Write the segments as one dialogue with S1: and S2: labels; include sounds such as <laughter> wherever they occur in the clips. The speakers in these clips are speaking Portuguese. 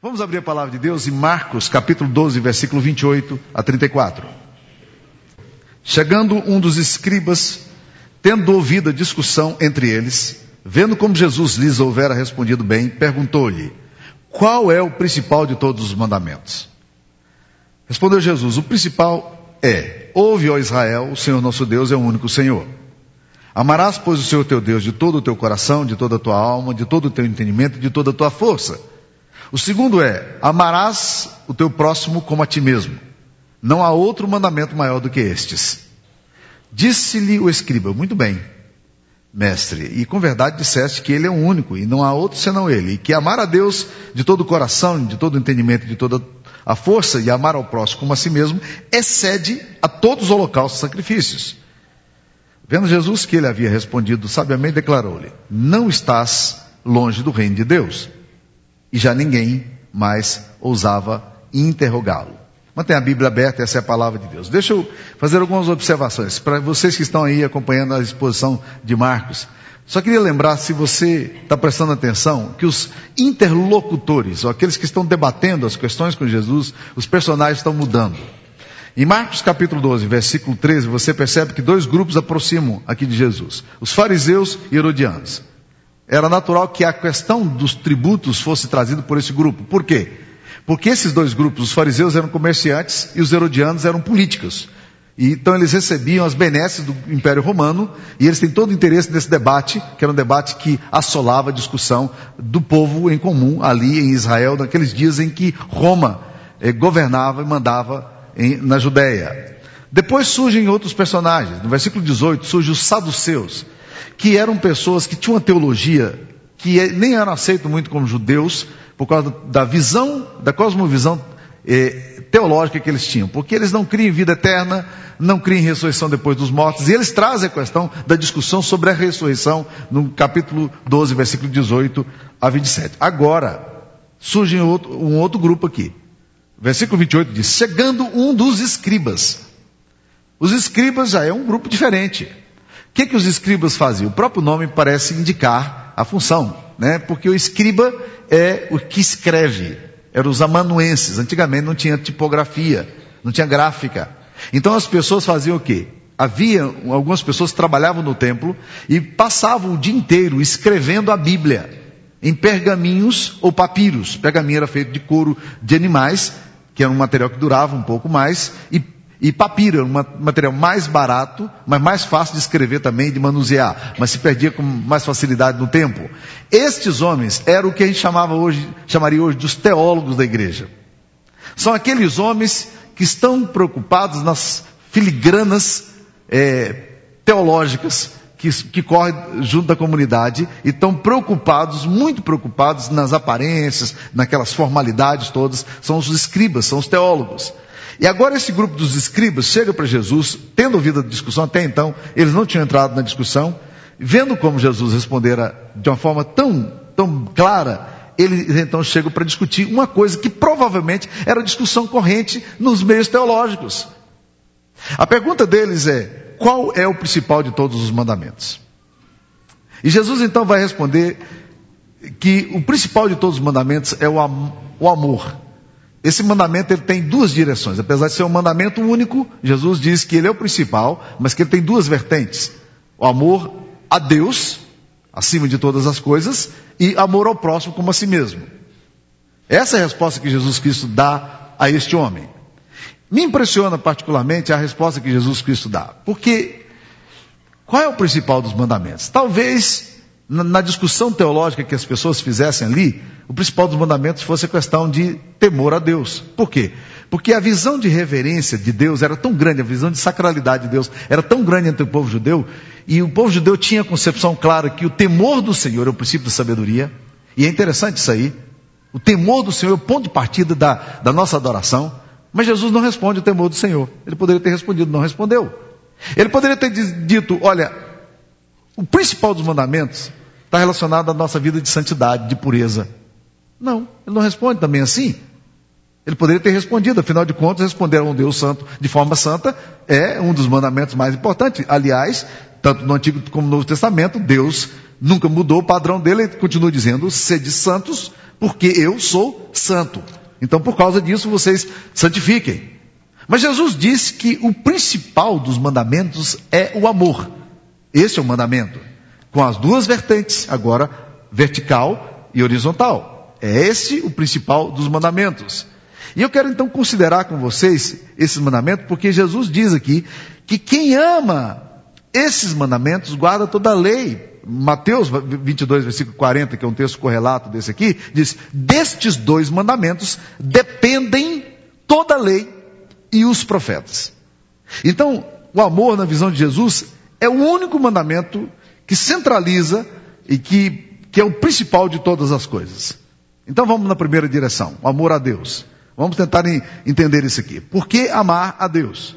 S1: Vamos abrir a palavra de Deus em Marcos, capítulo 12, versículo 28 a 34. Chegando um dos escribas, tendo ouvido a discussão entre eles, vendo como Jesus lhes houvera respondido bem, perguntou-lhe: Qual é o principal de todos os mandamentos? Respondeu Jesus: O principal é: Ouve, ó Israel, o Senhor nosso Deus é o único Senhor. Amarás, pois, o Senhor teu Deus de todo o teu coração, de toda a tua alma, de todo o teu entendimento, de toda a tua força. O segundo é: amarás o teu próximo como a ti mesmo. Não há outro mandamento maior do que estes. Disse-lhe o escriba: Muito bem, mestre, e com verdade disseste que ele é o único e não há outro senão ele, e que amar a Deus de todo o coração, de todo o entendimento, de toda a força e amar ao próximo como a si mesmo, excede a todos os holocaustos e sacrifícios. Vendo Jesus que ele havia respondido sabiamente, declarou-lhe: Não estás longe do reino de Deus e já ninguém mais ousava interrogá-lo. Mantenha a Bíblia aberta, essa é a palavra de Deus. Deixa eu fazer algumas observações para vocês que estão aí acompanhando a exposição de Marcos. Só queria lembrar, se você está prestando atenção, que os interlocutores, ou aqueles que estão debatendo as questões com Jesus, os personagens estão mudando. Em Marcos capítulo 12, versículo 13, você percebe que dois grupos aproximam aqui de Jesus: os fariseus e herodianos. Era natural que a questão dos tributos fosse trazida por esse grupo. Por quê? Porque esses dois grupos, os fariseus eram comerciantes e os herodianos eram políticos. E, então eles recebiam as benesses do Império Romano e eles têm todo o interesse nesse debate, que era um debate que assolava a discussão do povo em comum ali em Israel, naqueles dias em que Roma eh, governava e mandava em, na Judéia. Depois surgem outros personagens. No versículo 18 surgem os saduceus que eram pessoas que tinham uma teologia que é, nem eram aceitos muito como judeus, por causa da visão, da cosmovisão eh, teológica que eles tinham. Porque eles não criam vida eterna, não criam ressurreição depois dos mortos, e eles trazem a questão da discussão sobre a ressurreição no capítulo 12, versículo 18 a 27. Agora, surge um outro, um outro grupo aqui. Versículo 28 diz: Chegando um dos escribas. Os escribas já é um grupo diferente que, que os escribas faziam? O próprio nome parece indicar a função, né? Porque o escriba é o que escreve. Eram os amanuenses. Antigamente não tinha tipografia, não tinha gráfica. Então as pessoas faziam o quê? Havia algumas pessoas que trabalhavam no templo e passavam o dia inteiro escrevendo a Bíblia em pergaminhos ou papiros. Pergaminho era feito de couro de animais, que era um material que durava um pouco mais, e e papiro, um material mais barato, mas mais fácil de escrever também, de manusear, mas se perdia com mais facilidade no tempo. Estes homens eram o que a gente chamava hoje, chamaria hoje dos teólogos da igreja. São aqueles homens que estão preocupados nas filigranas é, teológicas que, que correm junto da comunidade e estão preocupados, muito preocupados nas aparências, naquelas formalidades todas. São os escribas, são os teólogos. E agora esse grupo dos escribas chega para Jesus, tendo ouvido a discussão até então, eles não tinham entrado na discussão, vendo como Jesus respondera de uma forma tão, tão clara, eles então chegam para discutir uma coisa que provavelmente era discussão corrente nos meios teológicos. A pergunta deles é: qual é o principal de todos os mandamentos? E Jesus então vai responder que o principal de todos os mandamentos é o, am o amor. Esse mandamento ele tem duas direções. Apesar de ser um mandamento único, Jesus diz que ele é o principal, mas que ele tem duas vertentes: o amor a Deus, acima de todas as coisas, e amor ao próximo como a si mesmo. Essa é a resposta que Jesus Cristo dá a este homem. Me impressiona particularmente a resposta que Jesus Cristo dá. Porque qual é o principal dos mandamentos? Talvez na discussão teológica que as pessoas fizessem ali, o principal dos mandamentos fosse a questão de temor a Deus. Por quê? Porque a visão de reverência de Deus era tão grande, a visão de sacralidade de Deus era tão grande entre o povo judeu, e o povo judeu tinha a concepção clara que o temor do Senhor é o princípio da sabedoria, e é interessante isso aí. O temor do Senhor é o ponto de partida da, da nossa adoração, mas Jesus não responde o temor do Senhor. Ele poderia ter respondido, não respondeu. Ele poderia ter dito: olha, o principal dos mandamentos está relacionado à nossa vida de santidade, de pureza. Não, ele não responde também assim. Ele poderia ter respondido, afinal de contas, responder a um Deus santo de forma santa é um dos mandamentos mais importantes. Aliás, tanto no Antigo como no Novo Testamento, Deus nunca mudou o padrão dele, ele continua dizendo, sede santos, porque eu sou santo. Então, por causa disso, vocês santifiquem. Mas Jesus disse que o principal dos mandamentos é o amor. Esse é o mandamento. Com as duas vertentes, agora vertical e horizontal. É esse o principal dos mandamentos. E eu quero então considerar com vocês esses mandamentos, porque Jesus diz aqui que quem ama esses mandamentos guarda toda a lei. Mateus 22, versículo 40, que é um texto correlato desse aqui, diz: Destes dois mandamentos dependem toda a lei e os profetas. Então, o amor na visão de Jesus é o único mandamento que centraliza e que, que é o principal de todas as coisas. Então vamos na primeira direção, o amor a Deus. Vamos tentar entender isso aqui. Por que amar a Deus?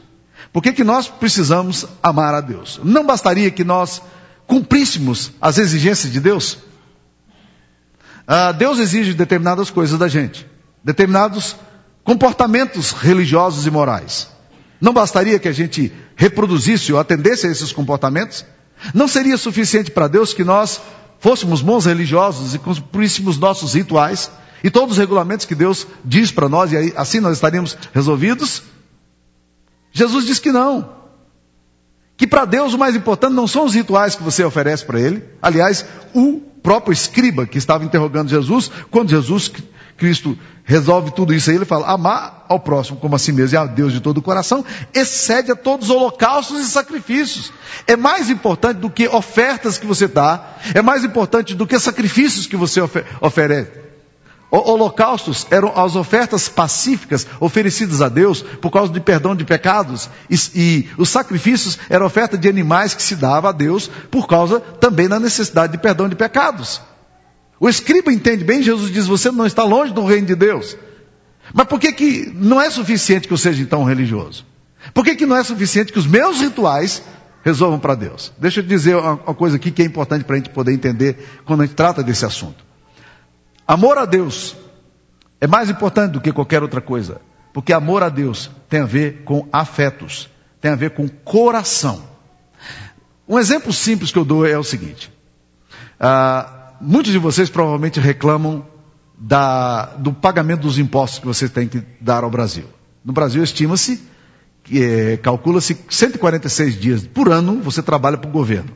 S1: Por que, que nós precisamos amar a Deus? Não bastaria que nós cumpríssemos as exigências de Deus? Ah, Deus exige determinadas coisas da gente, determinados comportamentos religiosos e morais. Não bastaria que a gente reproduzisse ou atendesse a esses comportamentos? Não seria suficiente para Deus que nós fôssemos bons religiosos e cumpríssemos nossos rituais e todos os regulamentos que Deus diz para nós e assim nós estaríamos resolvidos? Jesus diz que não. Que para Deus o mais importante não são os rituais que você oferece para Ele. Aliás, o próprio escriba que estava interrogando Jesus, quando Jesus Cristo resolve tudo isso aí, ele fala: amar ao próximo como a si mesmo e a Deus de todo o coração, excede a todos os holocaustos e sacrifícios. É mais importante do que ofertas que você dá, é mais importante do que sacrifícios que você oferece. Holocaustos eram as ofertas pacíficas oferecidas a Deus por causa de perdão de pecados. E, e, os sacrifícios eram oferta de animais que se dava a Deus por causa também da necessidade de perdão de pecados. O escriba entende bem, Jesus diz, você não está longe do reino de Deus. Mas por que, que não é suficiente que eu seja então religioso? Por que, que não é suficiente que os meus rituais resolvam para Deus? Deixa eu dizer uma, coisa aqui que é importante para a gente poder entender quando a gente trata desse assunto. Amor a Deus é mais importante do que qualquer outra coisa, porque amor a Deus tem a ver com afetos, tem a ver com coração. Um exemplo simples que eu dou é o seguinte: ah, muitos de vocês provavelmente reclamam da, do pagamento dos impostos que você tem que dar ao Brasil. No Brasil estima-se, é, calcula-se 146 dias por ano você trabalha para o governo.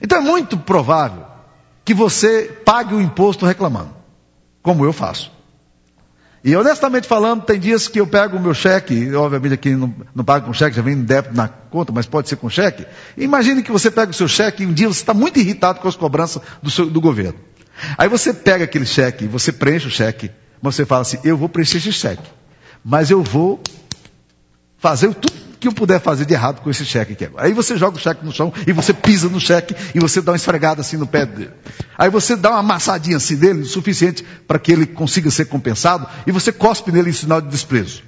S1: Então é muito provável que você pague o imposto reclamando, como eu faço. E honestamente falando, tem dias que eu pego o meu cheque, obviamente aqui não, não pago com cheque, já vem débito na conta, mas pode ser com cheque. Imagine que você pega o seu cheque e um dia você está muito irritado com as cobranças do, seu, do governo. Aí você pega aquele cheque, você preenche o cheque, mas você fala assim, eu vou preencher esse cheque, mas eu vou fazer tudo que eu puder fazer de errado com esse cheque aqui. Aí você joga o cheque no chão e você pisa no cheque e você dá uma esfregada assim no pé dele. Aí você dá uma amassadinha assim dele, o suficiente para que ele consiga ser compensado, e você cospe nele em sinal de desprezo.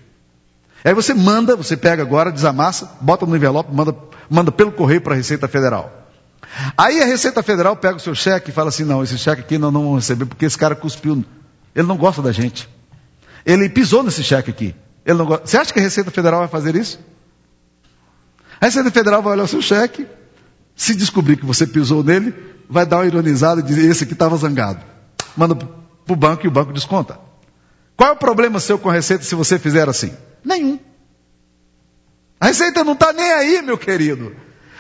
S1: Aí você manda, você pega agora, desamassa, bota no envelope, manda, manda pelo correio para a Receita Federal. Aí a Receita Federal pega o seu cheque e fala assim: não, esse cheque aqui nós não vamos receber porque esse cara cuspiu. Ele não gosta da gente. Ele pisou nesse cheque aqui. Ele não gosta. Você acha que a Receita Federal vai fazer isso? A Receita Federal vai olhar o seu cheque, se descobrir que você pisou nele, vai dar uma ironizada e dizer, esse aqui estava zangado. Manda para o banco e o banco desconta. Qual é o problema seu com a Receita se você fizer assim? Nenhum. A Receita não está nem aí, meu querido.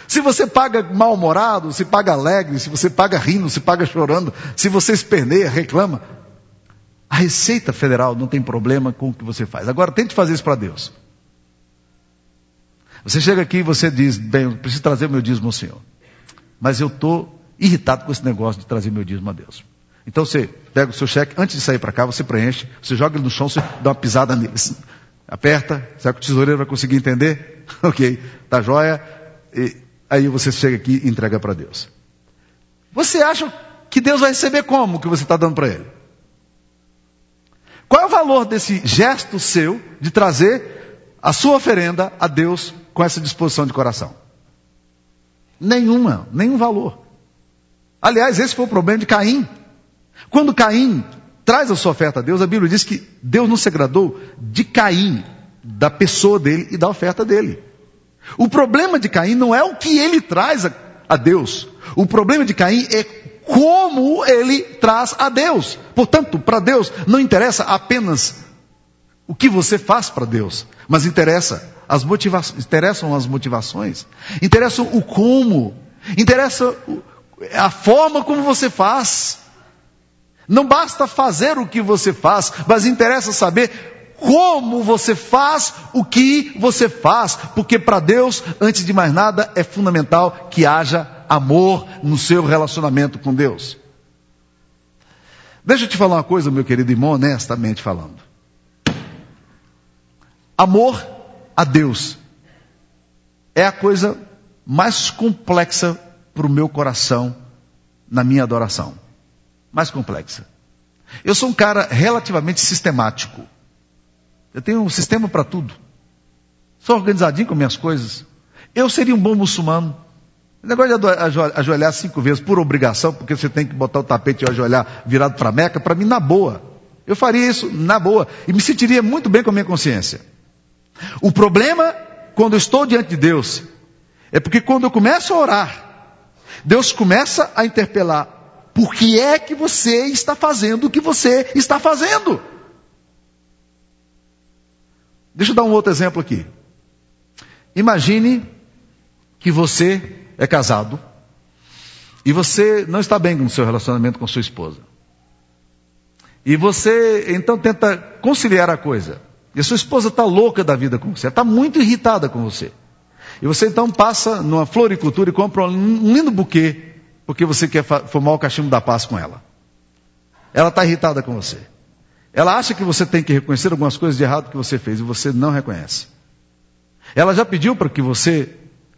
S1: Se você paga mal-humorado, se paga alegre, se você paga rindo, se paga chorando, se você esperneia, reclama, a Receita Federal não tem problema com o que você faz. Agora tente fazer isso para Deus. Você chega aqui e você diz, bem, eu preciso trazer o meu dízimo ao Senhor. Mas eu estou irritado com esse negócio de trazer meu dízimo a Deus. Então você pega o seu cheque, antes de sair para cá, você preenche, você joga ele no chão, você dá uma pisada nele. Aperta, será que o tesoureiro vai conseguir entender? <laughs> ok, tá joia. E aí você chega aqui e entrega para Deus. Você acha que Deus vai receber como que você está dando para ele? Qual é o valor desse gesto seu de trazer a sua oferenda a Deus com essa disposição de coração? Nenhuma, nenhum valor. Aliás, esse foi o problema de Caim. Quando Caim traz a sua oferta a Deus, a Bíblia diz que Deus não se agradou de Caim, da pessoa dele e da oferta dele. O problema de Caim não é o que ele traz a, a Deus. O problema de Caim é como ele traz a Deus. Portanto, para Deus não interessa apenas o que você faz para Deus, mas interessa as motivações, interessam as motivações, interessam o como, interessa a forma como você faz. Não basta fazer o que você faz, mas interessa saber como você faz o que você faz, porque para Deus, antes de mais nada, é fundamental que haja amor no seu relacionamento com Deus. Deixa eu te falar uma coisa, meu querido irmão, honestamente falando. Amor a Deus é a coisa mais complexa para o meu coração na minha adoração. Mais complexa. Eu sou um cara relativamente sistemático. Eu tenho um sistema para tudo. Sou organizadinho com minhas coisas. Eu seria um bom muçulmano. O negócio de ajoelhar cinco vezes por obrigação, porque você tem que botar o tapete e ajoelhar virado para Meca, para mim, na boa. Eu faria isso na boa. E me sentiria muito bem com a minha consciência. O problema, quando eu estou diante de Deus, é porque quando eu começo a orar, Deus começa a interpelar: por que é que você está fazendo o que você está fazendo? Deixa eu dar um outro exemplo aqui. Imagine que você é casado e você não está bem com o seu relacionamento com sua esposa. E você então tenta conciliar a coisa. E a sua esposa está louca da vida com você, está muito irritada com você. E você então passa numa floricultura e compra um lindo buquê, porque você quer formar o cachimbo da paz com ela. Ela está irritada com você. Ela acha que você tem que reconhecer algumas coisas de errado que você fez e você não reconhece. Ela já pediu para que você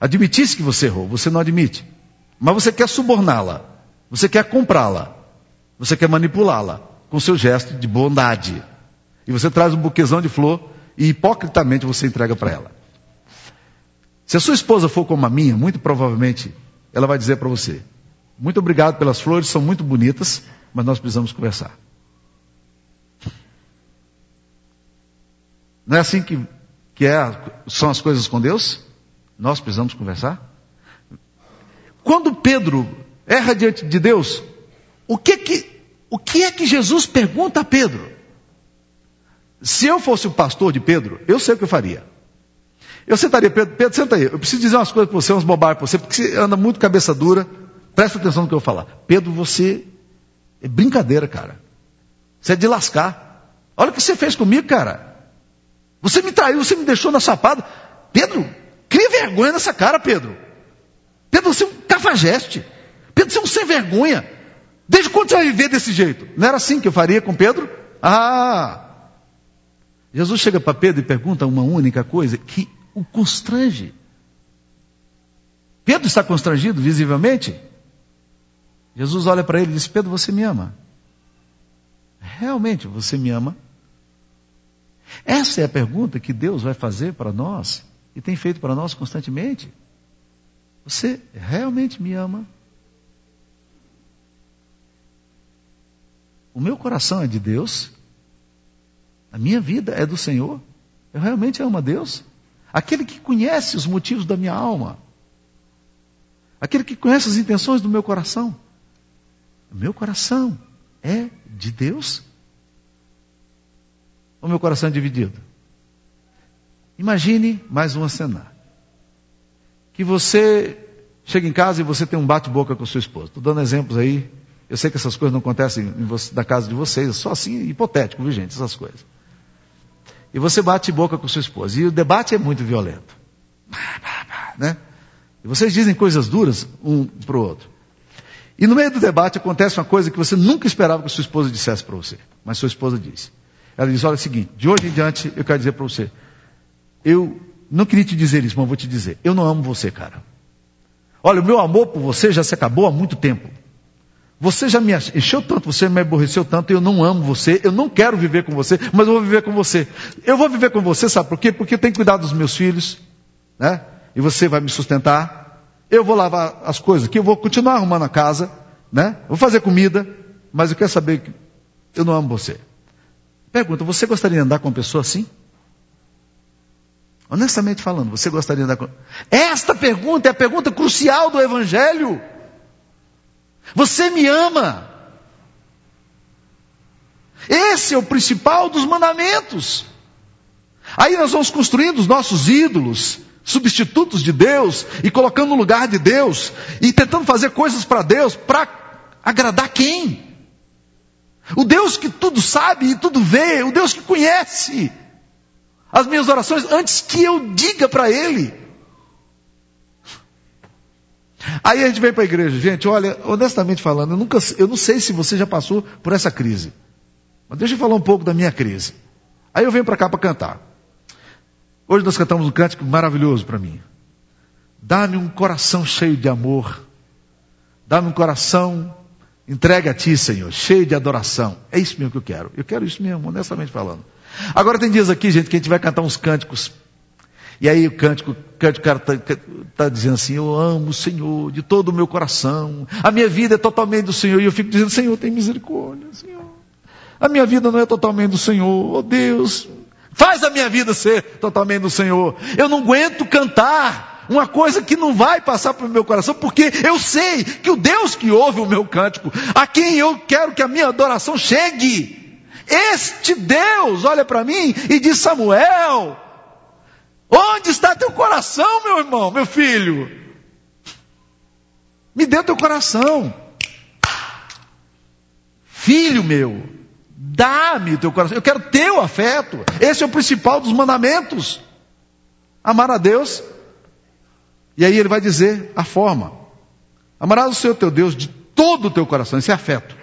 S1: admitisse que você errou, você não admite. Mas você quer suborná-la, você quer comprá-la, você quer manipulá-la com seu gesto de bondade. E você traz um buquezão de flor e hipocritamente você entrega para ela. Se a sua esposa for como a minha, muito provavelmente ela vai dizer para você: Muito obrigado pelas flores, são muito bonitas, mas nós precisamos conversar. Não é assim que, que é, são as coisas com Deus? Nós precisamos conversar? Quando Pedro erra diante de Deus, o que, que, o que é que Jesus pergunta a Pedro? Se eu fosse o pastor de Pedro, eu sei o que eu faria. Eu sentaria, Pedro, Pedro, senta aí. Eu preciso dizer umas coisas para você, umas bobagens para você, porque você anda muito cabeça dura. Presta atenção no que eu falar. Pedro, você é brincadeira, cara. Você é de lascar. Olha o que você fez comigo, cara. Você me traiu, você me deixou na sapada. Pedro, cria vergonha nessa cara, Pedro. Pedro, você é um cafajeste. Pedro, você é um sem vergonha. Desde quando você vai viver desse jeito? Não era assim que eu faria com Pedro? Ah! Jesus chega para Pedro e pergunta uma única coisa que o constrange. Pedro está constrangido visivelmente. Jesus olha para ele e diz: Pedro, você me ama? Realmente você me ama? Essa é a pergunta que Deus vai fazer para nós e tem feito para nós constantemente. Você realmente me ama? O meu coração é de Deus, a minha vida é do Senhor. Eu realmente amo a Deus aquele que conhece os motivos da minha alma, aquele que conhece as intenções do meu coração. O meu coração é de Deus? Ou meu coração é dividido? Imagine mais uma cena. Que você chega em casa e você tem um bate-boca com sua esposa. Estou dando exemplos aí. Eu sei que essas coisas não acontecem da casa de vocês, é só assim, hipotético, viu gente, essas coisas. E você bate boca com sua esposa. E o debate é muito violento. Né? E vocês dizem coisas duras um para o outro. E no meio do debate acontece uma coisa que você nunca esperava que sua esposa dissesse para você. Mas sua esposa disse. Ela diz: Olha, é o seguinte, de hoje em diante eu quero dizer para você. Eu não queria te dizer isso, mas vou te dizer. Eu não amo você, cara. Olha, o meu amor por você já se acabou há muito tempo. Você já me encheu tanto, você me aborreceu tanto, eu não amo você, eu não quero viver com você, mas eu vou viver com você. Eu vou viver com você, sabe por quê? Porque eu tenho que cuidar dos meus filhos, né? E você vai me sustentar. Eu vou lavar as coisas aqui, eu vou continuar arrumando a casa, né? Vou fazer comida, mas eu quero saber que eu não amo você. Pergunta, você gostaria de andar com uma pessoa assim? Honestamente falando, você gostaria de andar com. Esta pergunta é a pergunta crucial do Evangelho. Você me ama? Esse é o principal dos mandamentos. Aí nós vamos construindo os nossos ídolos, substitutos de Deus, e colocando no lugar de Deus, e tentando fazer coisas para Deus, para agradar quem? O Deus que tudo sabe e tudo vê, o Deus que conhece as minhas orações antes que eu diga para Ele. Aí a gente vem para a igreja, gente, olha, honestamente falando, eu, nunca, eu não sei se você já passou por essa crise. Mas deixa eu falar um pouco da minha crise. Aí eu venho para cá para cantar. Hoje nós cantamos um cântico maravilhoso para mim. Dá-me um coração cheio de amor. Dá-me um coração entregue a ti, Senhor, cheio de adoração. É isso mesmo que eu quero. Eu quero isso mesmo, honestamente falando. Agora tem dias aqui, gente, que a gente vai cantar uns cânticos. E aí o cântico, o cântico, cara está tá dizendo assim, eu amo o Senhor de todo o meu coração. A minha vida é totalmente do Senhor. E eu fico dizendo, Senhor, tem misericórdia, Senhor. A minha vida não é totalmente do Senhor. Oh Deus, faz a minha vida ser totalmente do Senhor. Eu não aguento cantar uma coisa que não vai passar para o meu coração, porque eu sei que o Deus que ouve o meu cântico, a quem eu quero que a minha adoração chegue, este Deus olha para mim e diz: Samuel, onde está teu coração, meu irmão, meu filho? Me dê teu coração. Filho meu, Dá-me teu coração. Eu quero teu afeto. Esse é o principal dos mandamentos. Amar a Deus. E aí ele vai dizer a forma. Amarás o Senhor teu Deus de todo o teu coração. Esse é afeto.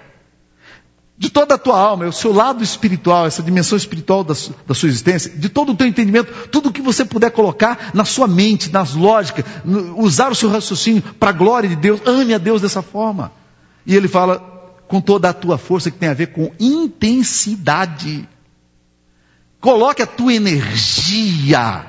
S1: De toda a tua alma, é o seu lado espiritual, essa dimensão espiritual da, da sua existência, de todo o teu entendimento, tudo o que você puder colocar na sua mente, nas lógicas, no, usar o seu raciocínio para a glória de Deus. Ame a Deus dessa forma. E ele fala, com toda a tua força que tem a ver com intensidade. Coloque a tua energia,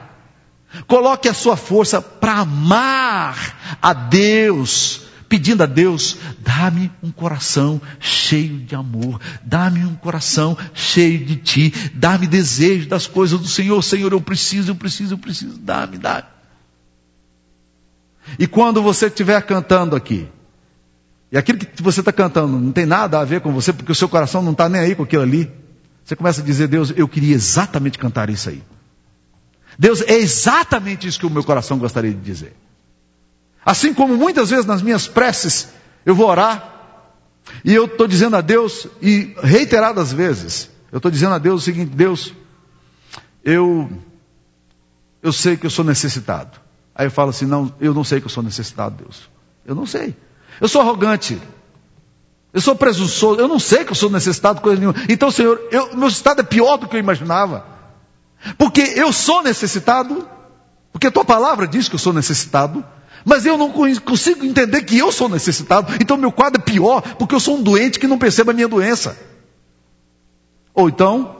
S1: coloque a sua força para amar a Deus, pedindo a Deus, dá-me um coração cheio de amor, dá-me um coração cheio de ti, dá-me desejo das coisas do Senhor, Senhor, eu preciso, eu preciso, eu preciso, dá-me, dá-me. E quando você estiver cantando aqui, e aquilo que você está cantando não tem nada a ver com você, porque o seu coração não está nem aí com aquilo ali. Você começa a dizer, Deus, eu queria exatamente cantar isso aí. Deus, é exatamente isso que o meu coração gostaria de dizer. Assim como muitas vezes nas minhas preces eu vou orar, e eu estou dizendo a Deus, e reiteradas vezes, eu estou dizendo a Deus o seguinte: Deus, eu, eu sei que eu sou necessitado. Aí eu falo assim: não, eu não sei que eu sou necessitado, Deus. Eu não sei. Eu sou arrogante. Eu sou presunçoso. Eu não sei que eu sou necessitado de coisa nenhuma. Então, Senhor, eu, meu estado é pior do que eu imaginava. Porque eu sou necessitado. Porque a tua palavra diz que eu sou necessitado. Mas eu não consigo entender que eu sou necessitado. Então, meu quadro é pior. Porque eu sou um doente que não percebe a minha doença. Ou então,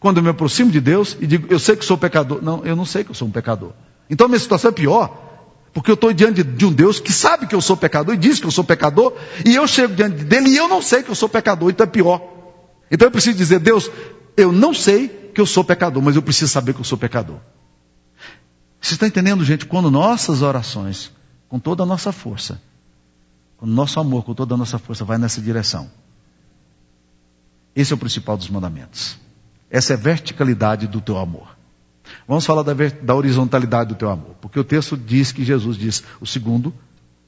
S1: quando eu me aproximo de Deus e digo, eu sei que sou pecador. Não, eu não sei que eu sou um pecador. Então, minha situação é pior. Porque eu estou diante de um Deus que sabe que eu sou pecador e diz que eu sou pecador, e eu chego diante dele e eu não sei que eu sou pecador, então é pior. Então eu preciso dizer, Deus, eu não sei que eu sou pecador, mas eu preciso saber que eu sou pecador. Você está entendendo, gente? Quando nossas orações, com toda a nossa força, quando nosso amor, com toda a nossa força, vai nessa direção. Esse é o principal dos mandamentos. Essa é a verticalidade do teu amor. Vamos falar da, da horizontalidade do teu amor. Porque o texto diz que Jesus diz: o segundo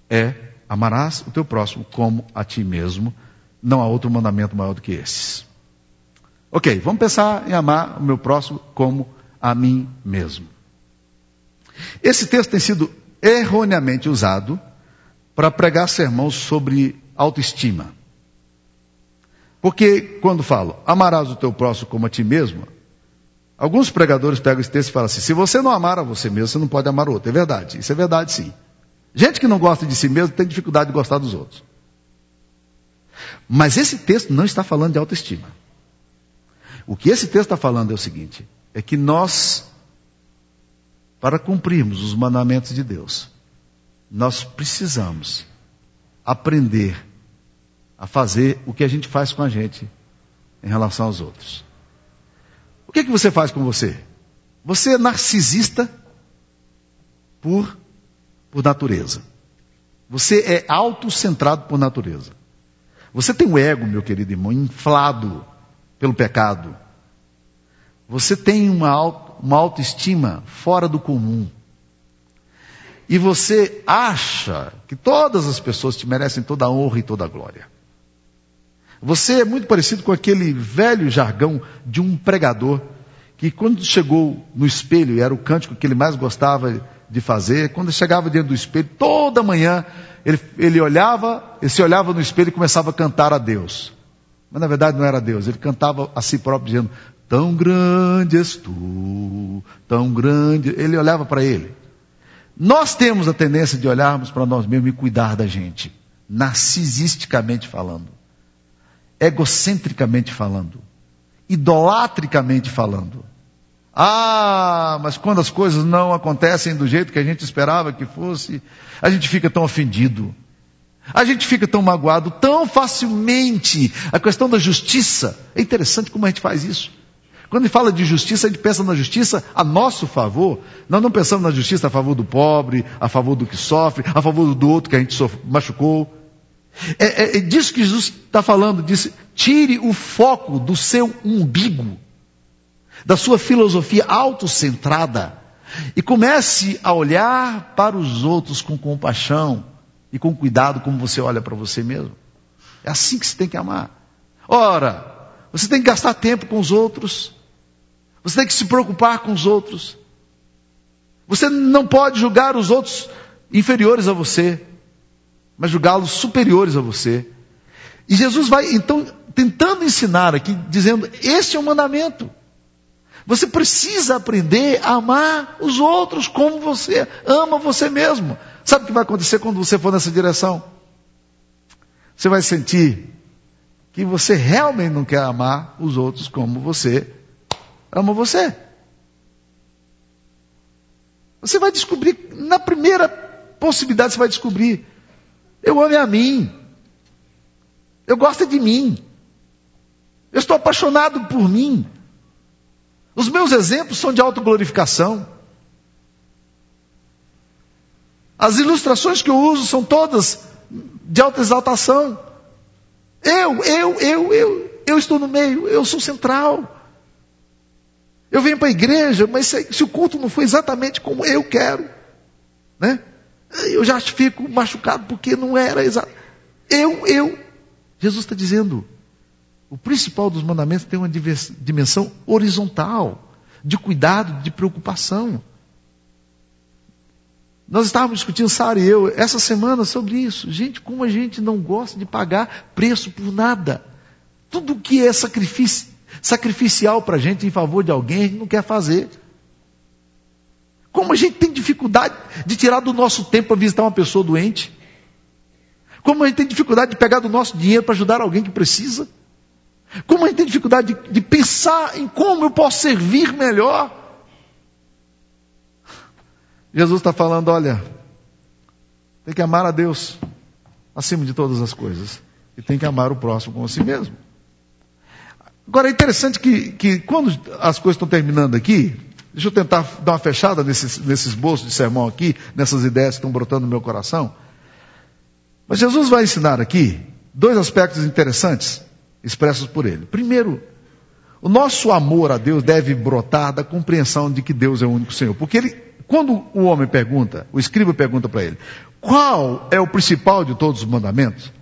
S1: é amarás o teu próximo como a ti mesmo. Não há outro mandamento maior do que esses. Ok, vamos pensar em amar o meu próximo como a mim mesmo. Esse texto tem sido erroneamente usado para pregar sermão sobre autoestima. Porque quando falo, amarás o teu próximo como a ti mesmo, Alguns pregadores pegam esse texto e falam assim: se você não amar a você mesmo, você não pode amar o outro. É verdade, isso é verdade sim. Gente que não gosta de si mesmo tem dificuldade de gostar dos outros. Mas esse texto não está falando de autoestima. O que esse texto está falando é o seguinte: é que nós, para cumprirmos os mandamentos de Deus, nós precisamos aprender a fazer o que a gente faz com a gente em relação aos outros. O que, é que você faz com você? Você é narcisista por, por natureza. Você é autocentrado por natureza. Você tem o ego, meu querido irmão, inflado pelo pecado. Você tem uma, uma autoestima fora do comum. E você acha que todas as pessoas te merecem toda a honra e toda a glória. Você é muito parecido com aquele velho jargão de um pregador que quando chegou no espelho, e era o cântico que ele mais gostava de fazer, quando chegava diante do espelho, toda manhã ele, ele olhava, ele se olhava no espelho e começava a cantar a Deus. Mas na verdade não era Deus, ele cantava a si próprio dizendo, tão grande és tu, tão grande. Ele olhava para ele. Nós temos a tendência de olharmos para nós mesmos e cuidar da gente, narcisisticamente falando, egocentricamente falando, idolatricamente falando. Ah, mas quando as coisas não acontecem do jeito que a gente esperava que fosse, a gente fica tão ofendido. A gente fica tão magoado tão facilmente. A questão da justiça. É interessante como a gente faz isso. Quando gente fala de justiça, a gente pensa na justiça a nosso favor. Nós não pensamos na justiça a favor do pobre, a favor do que sofre, a favor do outro que a gente machucou. É, é, é disso que Jesus está falando. Disse, tire o foco do seu umbigo da sua filosofia autocentrada e comece a olhar para os outros com compaixão e com cuidado como você olha para você mesmo. É assim que você tem que amar. Ora, você tem que gastar tempo com os outros. Você tem que se preocupar com os outros. Você não pode julgar os outros inferiores a você, mas julgá-los superiores a você. E Jesus vai então tentando ensinar aqui, dizendo: esse é o mandamento. Você precisa aprender a amar os outros como você ama você mesmo. Sabe o que vai acontecer quando você for nessa direção? Você vai sentir que você realmente não quer amar os outros como você ama você. Você vai descobrir, na primeira possibilidade, você vai descobrir: eu amo a mim. Eu gosto de mim. Eu estou apaixonado por mim. Os meus exemplos são de autoglorificação. As ilustrações que eu uso são todas de autoexaltação. Eu, eu, eu, eu, eu estou no meio, eu sou central. Eu venho para a igreja, mas se, se, o culto não foi exatamente como eu quero, né? Eu já fico machucado porque não era exato. Eu, eu. Jesus está dizendo, o principal dos mandamentos tem uma dimensão horizontal, de cuidado, de preocupação. Nós estávamos discutindo, Sara e eu, essa semana sobre isso. Gente, como a gente não gosta de pagar preço por nada. Tudo que é sacrifício, sacrificial para a gente em favor de alguém, a gente não quer fazer. Como a gente tem dificuldade de tirar do nosso tempo para visitar uma pessoa doente. Como a gente tem dificuldade de pegar do nosso dinheiro para ajudar alguém que precisa. Como a gente tem dificuldade de, de pensar em como eu posso servir melhor. Jesus está falando: olha, tem que amar a Deus acima de todas as coisas. E tem que amar o próximo como a si mesmo. Agora é interessante que, que quando as coisas estão terminando aqui, deixa eu tentar dar uma fechada nesses, nesses bolsos de sermão aqui, nessas ideias que estão brotando no meu coração. Mas Jesus vai ensinar aqui dois aspectos interessantes expressos por ele. Primeiro, o nosso amor a Deus deve brotar da compreensão de que Deus é o único Senhor. Porque ele, quando o homem pergunta, o escriba pergunta para ele, qual é o principal de todos os mandamentos?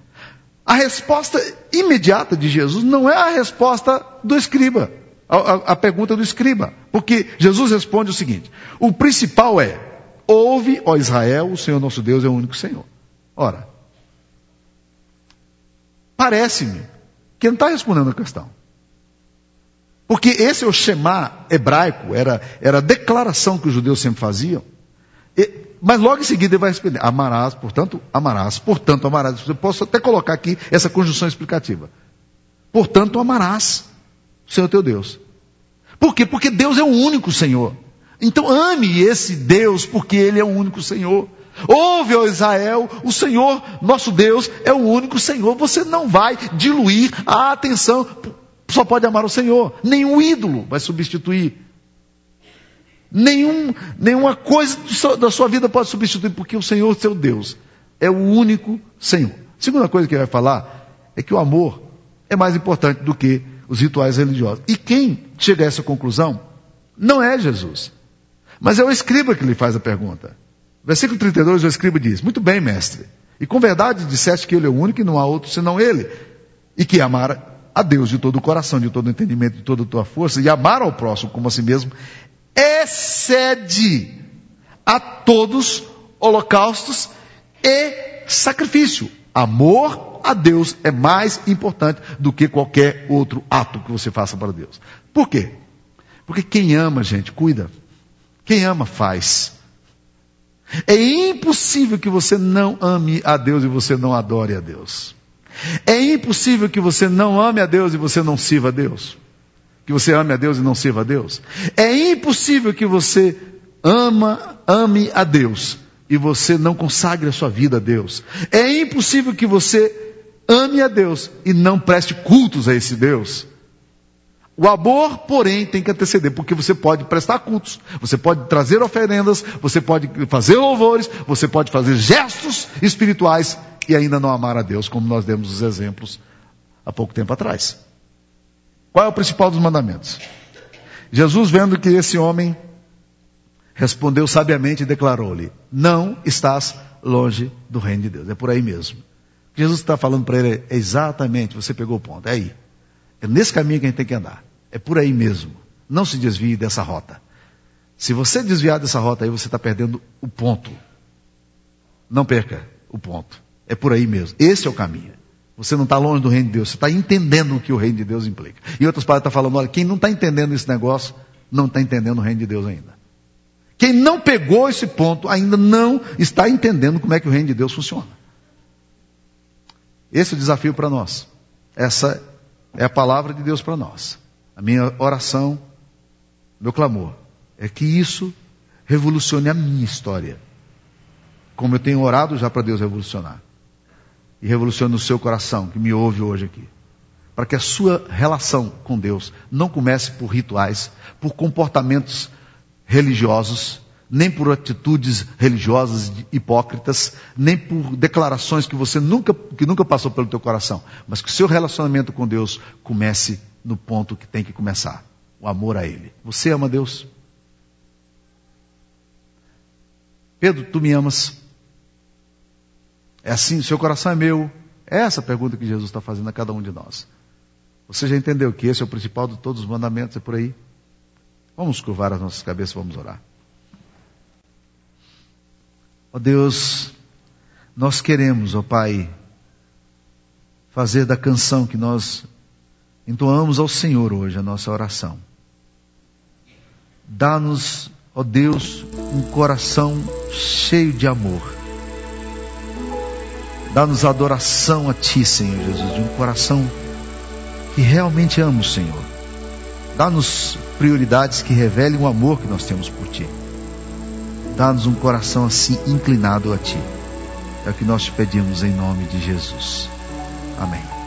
S1: A resposta imediata de Jesus não é a resposta do escriba, a, a, a pergunta do escriba. Porque Jesus responde o seguinte: o principal é, ouve, ó Israel, o Senhor nosso Deus é o único Senhor. Ora, parece-me que não está respondendo a questão. Porque esse é o Shema hebraico, era, era a declaração que os judeus sempre faziam. E, mas logo em seguida ele vai responder: amarás, portanto, amarás, portanto, amarás. Eu posso até colocar aqui essa conjunção explicativa. Portanto, amarás o Senhor teu Deus. Por quê? Porque Deus é o único Senhor. Então ame esse Deus, porque Ele é o único Senhor. Ouve, ó Israel, o Senhor, nosso Deus, é o único Senhor. Você não vai diluir a atenção só pode amar o Senhor. Nenhum ídolo vai substituir. Nenhum, nenhuma coisa da sua vida pode substituir, porque o Senhor, seu Deus, é o único Senhor. Segunda coisa que ele vai falar é que o amor é mais importante do que os rituais religiosos. E quem chega a essa conclusão não é Jesus, mas é o escriba que lhe faz a pergunta. Versículo 32, o escriba diz: Muito bem, mestre. E com verdade disseste que ele é o único e não há outro senão ele. E que amar a Deus de todo o coração, de todo o entendimento, de toda a tua força, e amar ao próximo como a si mesmo, excede a todos holocaustos e sacrifício. Amor a Deus é mais importante do que qualquer outro ato que você faça para Deus. Por quê? Porque quem ama, gente, cuida. Quem ama, faz. É impossível que você não ame a Deus e você não adore a Deus. É impossível que você não ame a Deus e você não sirva a Deus. Que você ame a Deus e não sirva a Deus. É impossível que você ama, ame a Deus e você não consagre a sua vida a Deus. É impossível que você ame a Deus e não preste cultos a esse Deus. O amor, porém, tem que anteceder, porque você pode prestar cultos, você pode trazer oferendas, você pode fazer louvores, você pode fazer gestos espirituais e ainda não amar a Deus, como nós demos os exemplos há pouco tempo atrás. Qual é o principal dos mandamentos? Jesus, vendo que esse homem respondeu sabiamente e declarou-lhe: Não estás longe do reino de Deus. É por aí mesmo. Jesus está falando para ele é exatamente, você pegou o ponto, é aí. É nesse caminho que a gente tem que andar. É por aí mesmo. Não se desvie dessa rota. Se você desviar dessa rota aí, você está perdendo o ponto. Não perca o ponto. É por aí mesmo. Esse é o caminho. Você não está longe do reino de Deus. Você está entendendo o que o reino de Deus implica. E outras palavras está falando, olha, quem não está entendendo esse negócio, não está entendendo o reino de Deus ainda. Quem não pegou esse ponto ainda não está entendendo como é que o reino de Deus funciona. Esse é o desafio para nós. Essa é a palavra de Deus para nós. A minha oração, meu clamor, é que isso revolucione a minha história. Como eu tenho orado já para Deus revolucionar. E revolucione o seu coração, que me ouve hoje aqui. Para que a sua relação com Deus não comece por rituais, por comportamentos religiosos, nem por atitudes religiosas hipócritas, nem por declarações que você nunca, que nunca passou pelo teu coração, mas que o seu relacionamento com Deus comece no ponto que tem que começar: o amor a Ele. Você ama Deus? Pedro, tu me amas? É assim, seu coração é meu? É essa a pergunta que Jesus está fazendo a cada um de nós. Você já entendeu que esse é o principal de todos os mandamentos, é por aí? Vamos curvar as nossas cabeças, vamos orar. Ó oh Deus, nós queremos, ó oh Pai, fazer da canção que nós entoamos ao Senhor hoje a nossa oração. Dá-nos, ó Deus, um coração cheio de amor. Dá-nos adoração a Ti, Senhor Jesus, de um coração que realmente ama o Senhor. Dá-nos prioridades que revelem o amor que nós temos por Ti. Dá-nos um coração assim inclinado a Ti. É o que nós te pedimos em nome de Jesus. Amém.